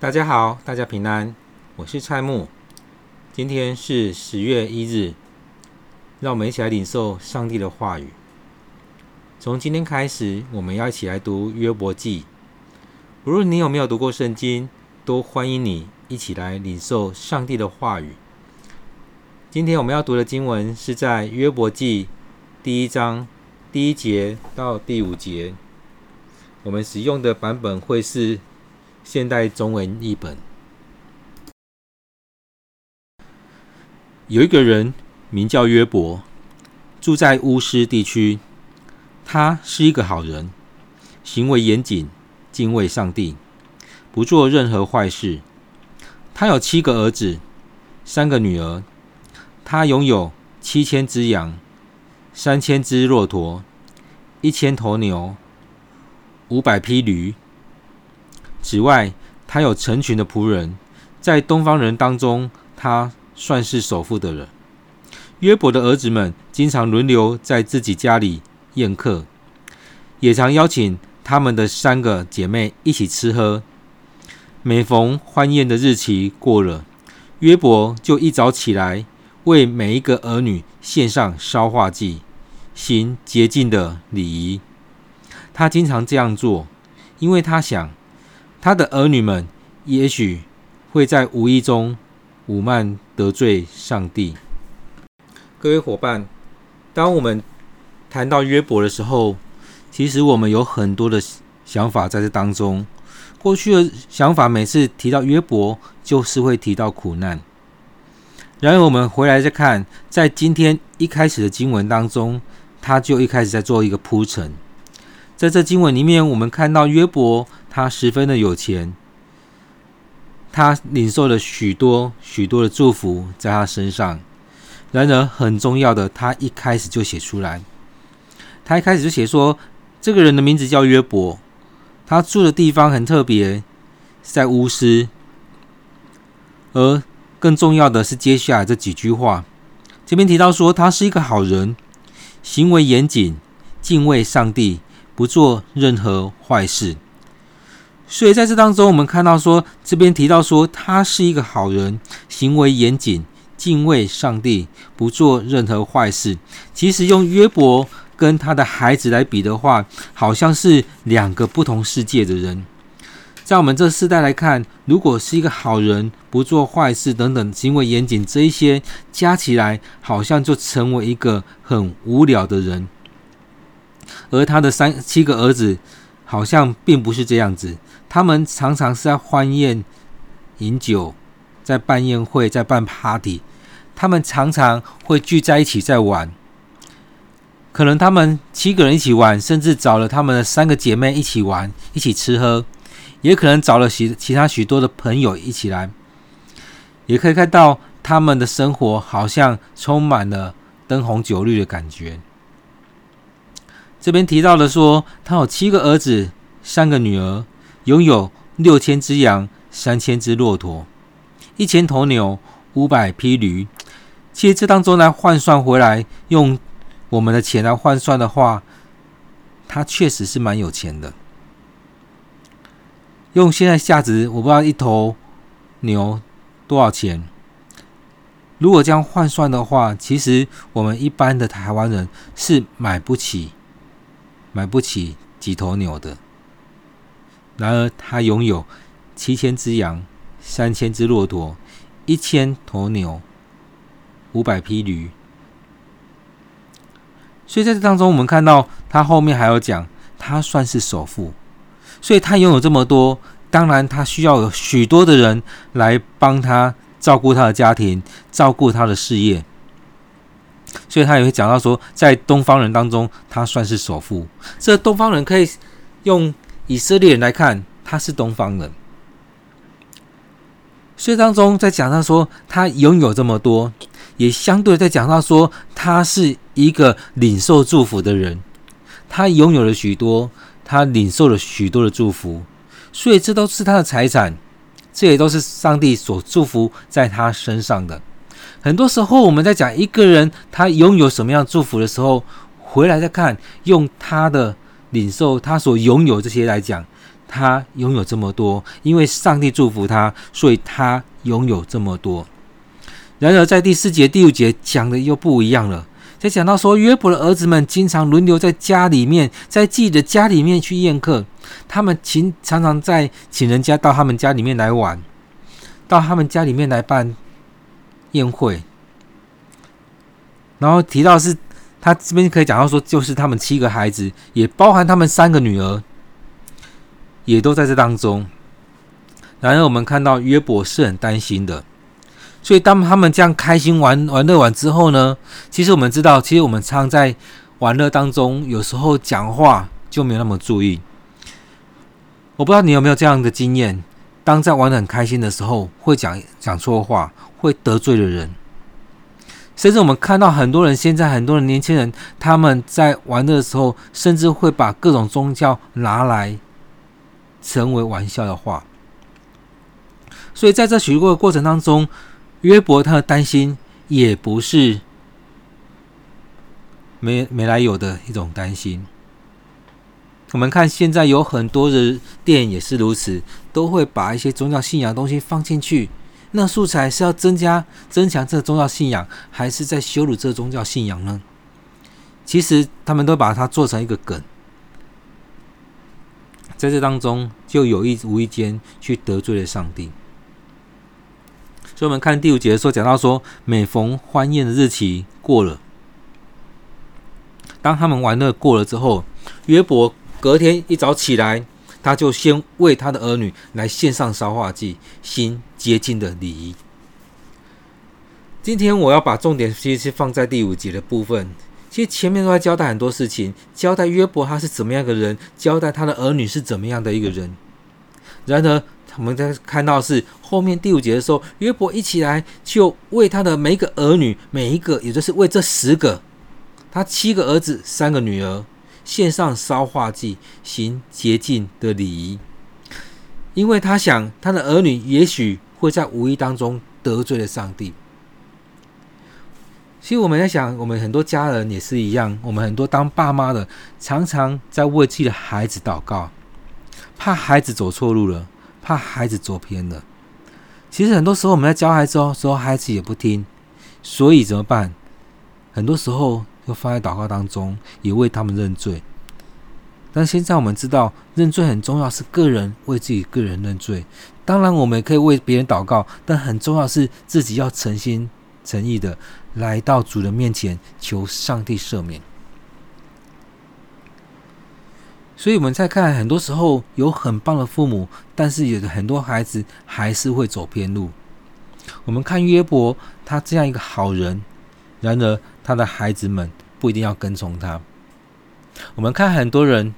大家好，大家平安，我是蔡木。今天是十月一日，让我们一起来领受上帝的话语。从今天开始，我们要一起来读约伯记。无论你有没有读过圣经，都欢迎你一起来领受上帝的话语。今天我们要读的经文是在约伯记第一章第一节到第五节。我们使用的版本会是现代中文译本。有一个人名叫约伯，住在乌斯地区。他是一个好人，行为严谨，敬畏上帝，不做任何坏事。他有七个儿子，三个女儿。他拥有七千只羊，三千只骆驼，一千头牛，五百匹驴。此外，他有成群的仆人，在东方人当中，他算是首富的人。约伯的儿子们经常轮流在自己家里宴客，也常邀请他们的三个姐妹一起吃喝。每逢欢宴的日期过了，约伯就一早起来，为每一个儿女献上烧化祭，行洁净的礼仪。他经常这样做，因为他想。他的儿女们也许会在无意中侮慢得罪上帝。各位伙伴，当我们谈到约伯的时候，其实我们有很多的想法在这当中。过去的想法，每次提到约伯，就是会提到苦难。然而，我们回来再看，在今天一开始的经文当中，他就一开始在做一个铺陈。在这经文里面，我们看到约伯。他十分的有钱，他领受了许多许多的祝福在他身上。然而，很重要的，他一开始就写出来。他一开始就写说，这个人的名字叫约伯，他住的地方很特别，在乌斯。而更重要的是，接下来这几句话，这边提到说，他是一个好人，行为严谨，敬畏上帝，不做任何坏事。所以在这当中，我们看到说，这边提到说他是一个好人，行为严谨，敬畏上帝，不做任何坏事。其实用约伯跟他的孩子来比的话，好像是两个不同世界的人。在我们这世代来看，如果是一个好人，不做坏事等等，行为严谨，这一些加起来，好像就成为一个很无聊的人。而他的三七个儿子，好像并不是这样子。他们常常是在欢宴、饮酒，在办宴会，在办 party。他们常常会聚在一起在玩。可能他们七个人一起玩，甚至找了他们的三个姐妹一起玩，一起吃喝。也可能找了其其他许多的朋友一起来。也可以看到他们的生活好像充满了灯红酒绿的感觉。这边提到的说，他有七个儿子，三个女儿。拥有六千只羊，三千只骆驼，一千头牛，五百匹驴。其实这当中来换算回来，用我们的钱来换算的话，他确实是蛮有钱的。用现在价值，我不知道一头牛多少钱。如果这样换算的话，其实我们一般的台湾人是买不起，买不起几头牛的。然而，他拥有七千只羊，三千只骆驼，一千头牛，五百匹驴。所以在这当中，我们看到他后面还有讲，他算是首富。所以他拥有这么多，当然他需要有许多的人来帮他照顾他的家庭，照顾他的事业。所以他也会讲到说，在东方人当中，他算是首富。这东方人可以用。以色列人来看，他是东方人，所以当中在讲到说他拥有这么多，也相对在讲到说他是一个领受祝福的人，他拥有了许多，他领受了许多的祝福，所以这都是他的财产，这也都是上帝所祝福在他身上的。很多时候我们在讲一个人他拥有什么样祝福的时候，回来再看用他的。领受他所拥有这些来讲，他拥有这么多，因为上帝祝福他，所以他拥有这么多。然而，在第四节、第五节讲的又不一样了。在讲到说，约伯的儿子们经常轮流在家里面，在自己的家里面去宴客。他们请常常在请人家到他们家里面来玩，到他们家里面来办宴会。然后提到是，他这边可以讲到说，就是他们七个孩子，也包含他们三个女儿，也都在这当中。然而，我们看到约伯是很担心的。所以，当他们这样开心玩玩乐完之后呢，其实我们知道，其实我们常在玩乐当中，有时候讲话就没有那么注意。我不知道你有没有这样的经验，当在玩的很开心的时候，会讲讲错话，会得罪了人。甚至我们看到很多人，现在很多的年轻人，他们在玩的时候，甚至会把各种宗教拿来成为玩笑的话。所以，在这许多的过程当中，约伯他的担心也不是没没来由的一种担心。我们看现在有很多的电影也是如此，都会把一些宗教信仰的东西放进去。那素材是要增加、增强这个宗教信仰，还是在羞辱这个宗教信仰呢？其实他们都把它做成一个梗，在这当中就有意无意间去得罪了上帝。所以，我们看第五节的时候讲到说，每逢欢宴的日期过了，当他们玩乐过了之后，约伯隔天一早起来，他就先为他的儿女来献上烧化祭，心洁净的礼仪。今天我要把重点其实放在第五节的部分。其实前面都在交代很多事情，交代约伯他是怎么样的人，交代他的儿女是怎么样的一个人。然而，我们在看到是后面第五节的时候，约伯一起来就为他的每一个儿女，每一个也就是为这十个，他七个儿子三个女儿献上烧化祭，行洁净的礼仪，因为他想他的儿女也许会在无意当中得罪了上帝。其实我们在想，我们很多家人也是一样，我们很多当爸妈的常常在为自己的孩子祷告，怕孩子走错路了。怕孩子走偏了，其实很多时候我们在教孩子哦，时候孩子也不听，所以怎么办？很多时候就放在祷告当中，也为他们认罪。但现在我们知道，认罪很重要，是个人为自己个人认罪。当然，我们也可以为别人祷告，但很重要是自己要诚心诚意的来到主人面前，求上帝赦免。所以我们在看，很多时候有很棒的父母，但是有的很多孩子还是会走偏路。我们看约伯，他这样一个好人，然而他的孩子们不一定要跟从他。我们看很多人，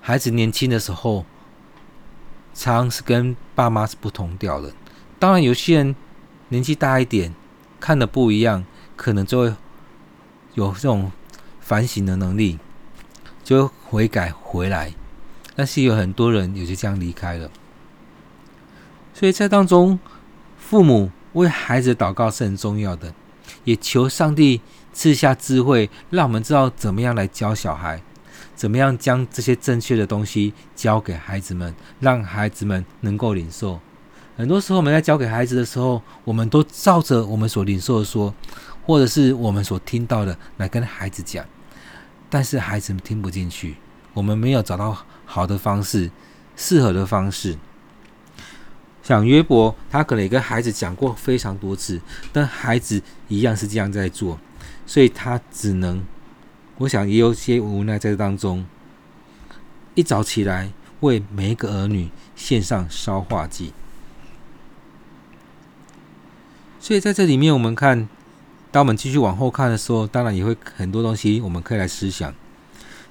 孩子年轻的时候，常常是跟爸妈是不同调的。当然，有些人年纪大一点，看的不一样，可能就会有这种反省的能力。就会悔改回来，但是有很多人也就这样离开了。所以在当中，父母为孩子祷告是很重要的，也求上帝赐下智慧，让我们知道怎么样来教小孩，怎么样将这些正确的东西教给孩子们，让孩子们能够领受。很多时候我们在教给孩子的时候，我们都照着我们所领受的说，或者是我们所听到的来跟孩子讲。但是孩子们听不进去，我们没有找到好的方式、适合的方式。像约伯，他可能也跟孩子讲过非常多次，但孩子一样是这样在做，所以他只能，我想也有些无奈在这当中。一早起来，为每一个儿女献上烧化祭。所以在这里面，我们看。当我们继续往后看的时候，当然也会很多东西我们可以来思想。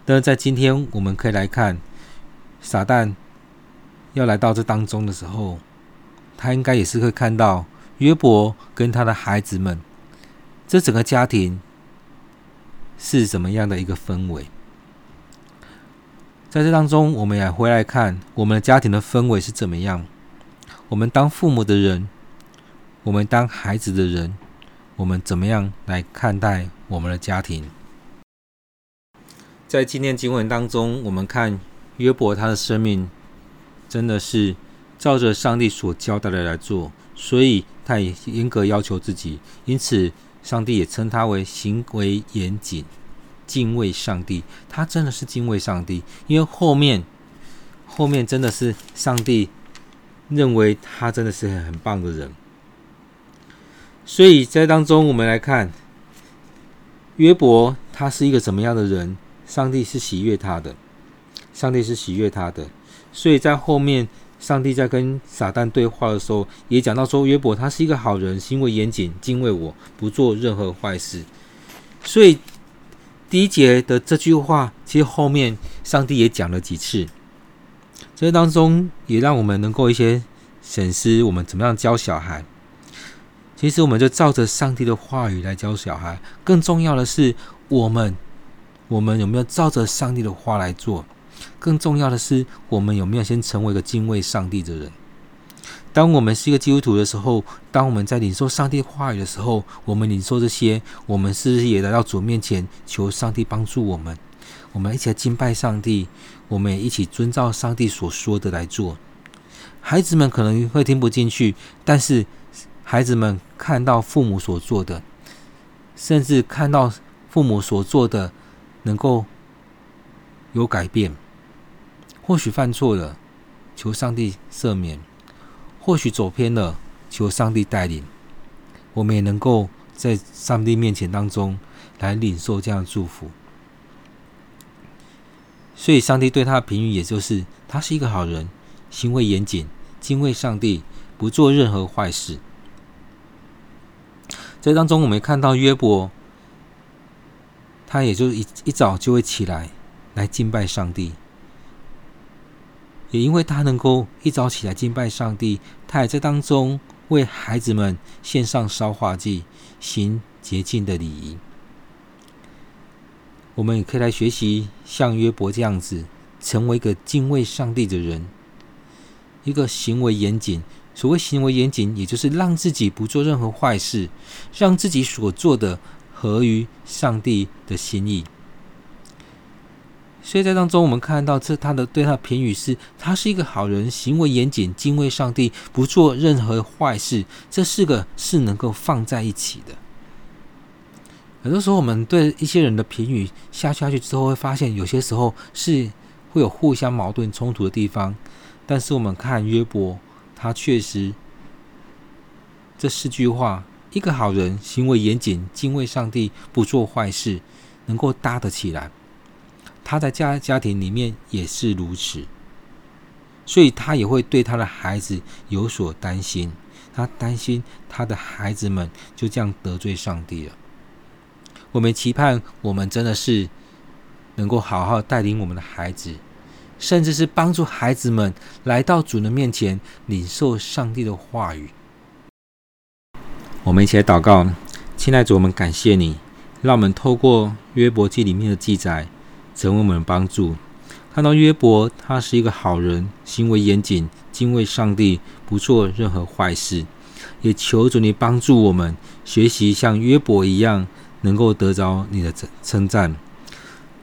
但是在今天，我们可以来看撒旦要来到这当中的时候，他应该也是会看到约伯跟他的孩子们，这整个家庭是怎么样的一个氛围。在这当中，我们也回来看我们的家庭的氛围是怎么样。我们当父母的人，我们当孩子的人。我们怎么样来看待我们的家庭？在今天经文当中，我们看约伯他的生命真的是照着上帝所交代的来做，所以他也严格要求自己，因此上帝也称他为行为严谨、敬畏上帝。他真的是敬畏上帝，因为后面后面真的是上帝认为他真的是很很棒的人。所以在当中，我们来看约伯，他是一个怎么样的人？上帝是喜悦他的，上帝是喜悦他的。所以在后面，上帝在跟撒旦对话的时候，也讲到说，约伯他是一个好人，行为严谨，敬畏我，不做任何坏事。所以第一节的这句话，其实后面上帝也讲了几次。这当中也让我们能够一些审思，我们怎么样教小孩。其实，我们就照着上帝的话语来教小孩。更重要的是，我们我们有没有照着上帝的话来做？更重要的是，我们有没有先成为一个敬畏上帝的人？当我们是一个基督徒的时候，当我们在领受上帝话语的时候，我们领受这些，我们是不是也来到主面前求上帝帮助我们？我们一起来敬拜上帝，我们也一起遵照上帝所说的来做。孩子们可能会听不进去，但是。孩子们看到父母所做的，甚至看到父母所做的能够有改变，或许犯错了，求上帝赦免；或许走偏了，求上帝带领。我们也能够在上帝面前当中来领受这样的祝福。所以，上帝对他的评语，也就是他是一个好人，行为严谨，敬畏上帝，不做任何坏事。在当中，我们看到约伯，他也就一一早就会起来来敬拜上帝。也因为他能够一早起来敬拜上帝，他也在当中为孩子们献上烧化祭，行洁净的礼仪。我们也可以来学习像约伯这样子，成为一个敬畏上帝的人，一个行为严谨。所谓行为严谨，也就是让自己不做任何坏事，让自己所做的合于上帝的心意。所以在当中，我们看到这他的对他的评语是：他是一个好人，行为严谨，敬畏上帝，不做任何坏事。这四个是能够放在一起的。很多时候，我们对一些人的评语下去下去之后，会发现有些时候是会有互相矛盾冲突的地方。但是我们看约伯。他确实，这四句话，一个好人，行为严谨，敬畏上帝，不做坏事，能够搭得起来。他在家家庭里面也是如此，所以他也会对他的孩子有所担心。他担心他的孩子们就这样得罪上帝了。我们期盼我们真的是能够好好带领我们的孩子。甚至是帮助孩子们来到主的面前，领受上帝的话语。我们一起来祷告，亲爱的主，我们感谢你，让我们透过约伯记里面的记载，成为我们的帮助。看到约伯，他是一个好人，行为严谨，敬畏上帝，不做任何坏事。也求主你帮助我们，学习像约伯一样，能够得着你的称赞。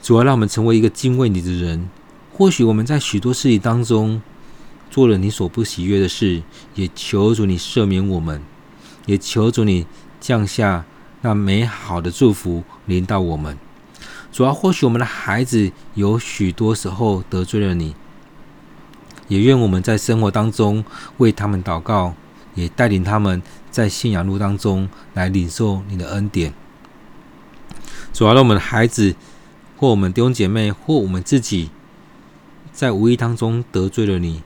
主要让我们成为一个敬畏你的人。或许我们在许多事情当中做了你所不喜悦的事，也求主你赦免我们，也求主你降下那美好的祝福临到我们。主要或许我们的孩子有许多时候得罪了你，也愿我们在生活当中为他们祷告，也带领他们在信仰路当中来领受你的恩典。主要让我们的孩子或我们弟兄姐妹或我们自己。在无意当中得罪了你，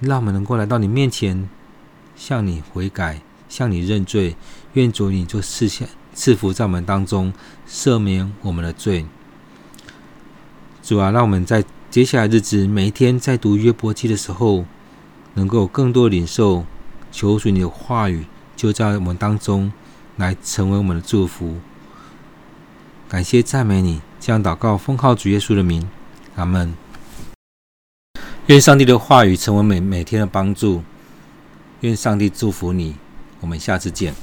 让我们能够来到你面前，向你悔改，向你认罪，愿主你就赐下赐福在我们当中，赦免我们的罪。主啊，让我们在接下来日子每一天在读约伯记的时候，能够更多领受，求主你的话语就在我们当中来成为我们的祝福。感谢赞美你，这样祷告奉靠主耶稣的名，阿门。愿上帝的话语成为每每天的帮助。愿上帝祝福你。我们下次见。